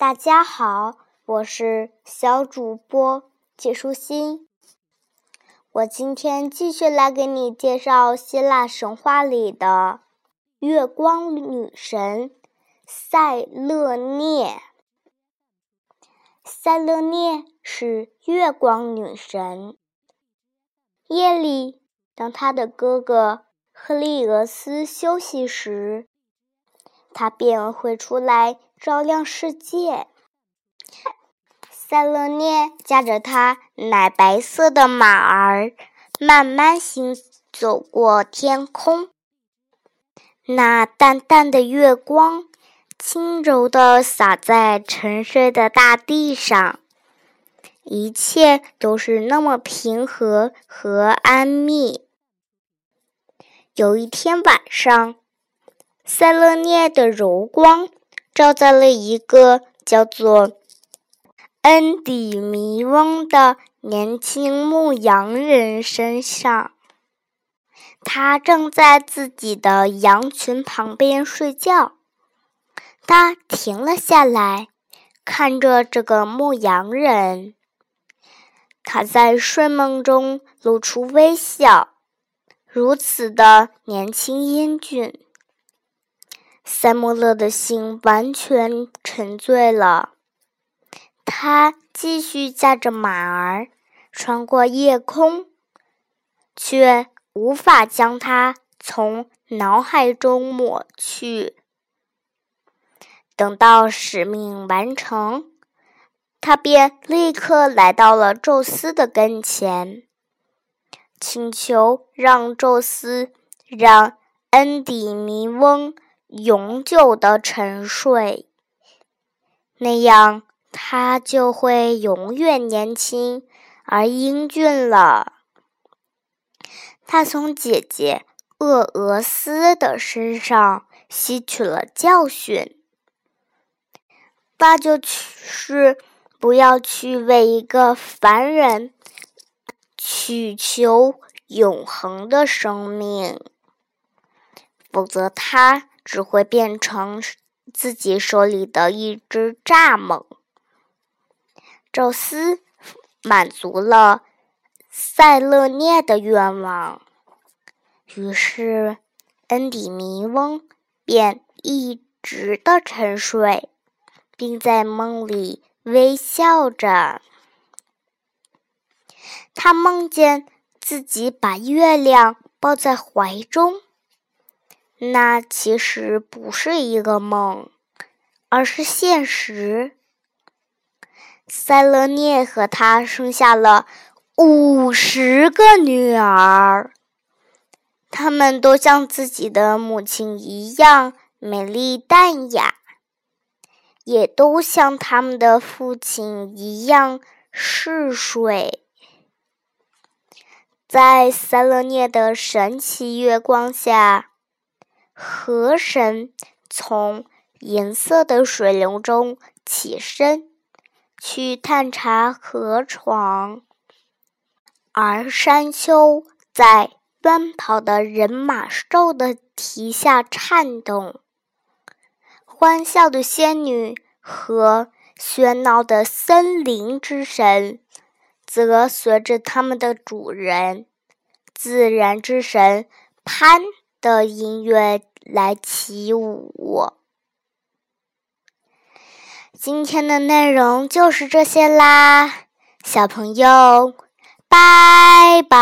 大家好，我是小主播季舒心。我今天继续来给你介绍希腊神话里的月光女神塞勒涅。塞勒涅是月光女神。夜里，当她的哥哥赫利俄斯休息时，她便会出来照亮世界。塞勒涅驾着她奶白色的马儿，慢慢行走过天空。那淡淡的月光，轻柔地洒在沉睡的大地上，一切都是那么平和和安谧。有一天晚上，塞勒涅的柔光照在了一个叫做……恩底弥翁的年轻牧羊人身上，他正在自己的羊群旁边睡觉。他停了下来，看着这个牧羊人。他在睡梦中露出微笑，如此的年轻英俊。塞莫勒的心完全沉醉了。他继续驾着马儿穿过夜空，却无法将它从脑海中抹去。等到使命完成，他便立刻来到了宙斯的跟前，请求让宙斯让恩底弥翁永久的沉睡，那样。他就会永远年轻而英俊了。他从姐姐厄俄斯的身上吸取了教训，那就是不要去为一个凡人祈求永恒的生命，否则他只会变成自己手里的一只蚱蜢。宙斯满足了塞勒涅的愿望，于是恩底弥翁便一直的沉睡，并在梦里微笑着。他梦见自己把月亮抱在怀中，那其实不是一个梦，而是现实。塞勒涅和他生下了五十个女儿，她们都像自己的母亲一样美丽淡雅，也都像他们的父亲一样嗜睡。在塞勒涅的神奇月光下，河神从银色的水流中起身。去探查河床，而山丘在奔跑的人马兽的蹄下颤动，欢笑的仙女和喧闹的森林之神，则随着他们的主人自然之神潘的音乐来起舞。今天的内容就是这些啦小朋友拜拜。